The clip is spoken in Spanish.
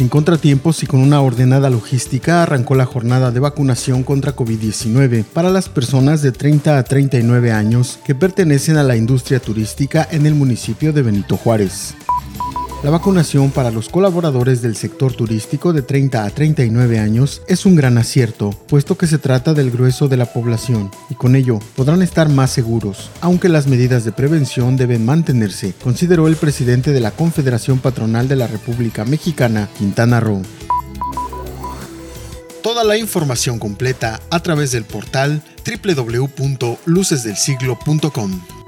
Sin contratiempos y con una ordenada logística arrancó la jornada de vacunación contra COVID-19 para las personas de 30 a 39 años que pertenecen a la industria turística en el municipio de Benito Juárez. La vacunación para los colaboradores del sector turístico de 30 a 39 años es un gran acierto, puesto que se trata del grueso de la población y con ello podrán estar más seguros, aunque las medidas de prevención deben mantenerse, consideró el presidente de la Confederación Patronal de la República Mexicana, Quintana Roo. Toda la información completa a través del portal www.lucesdelsiglo.com.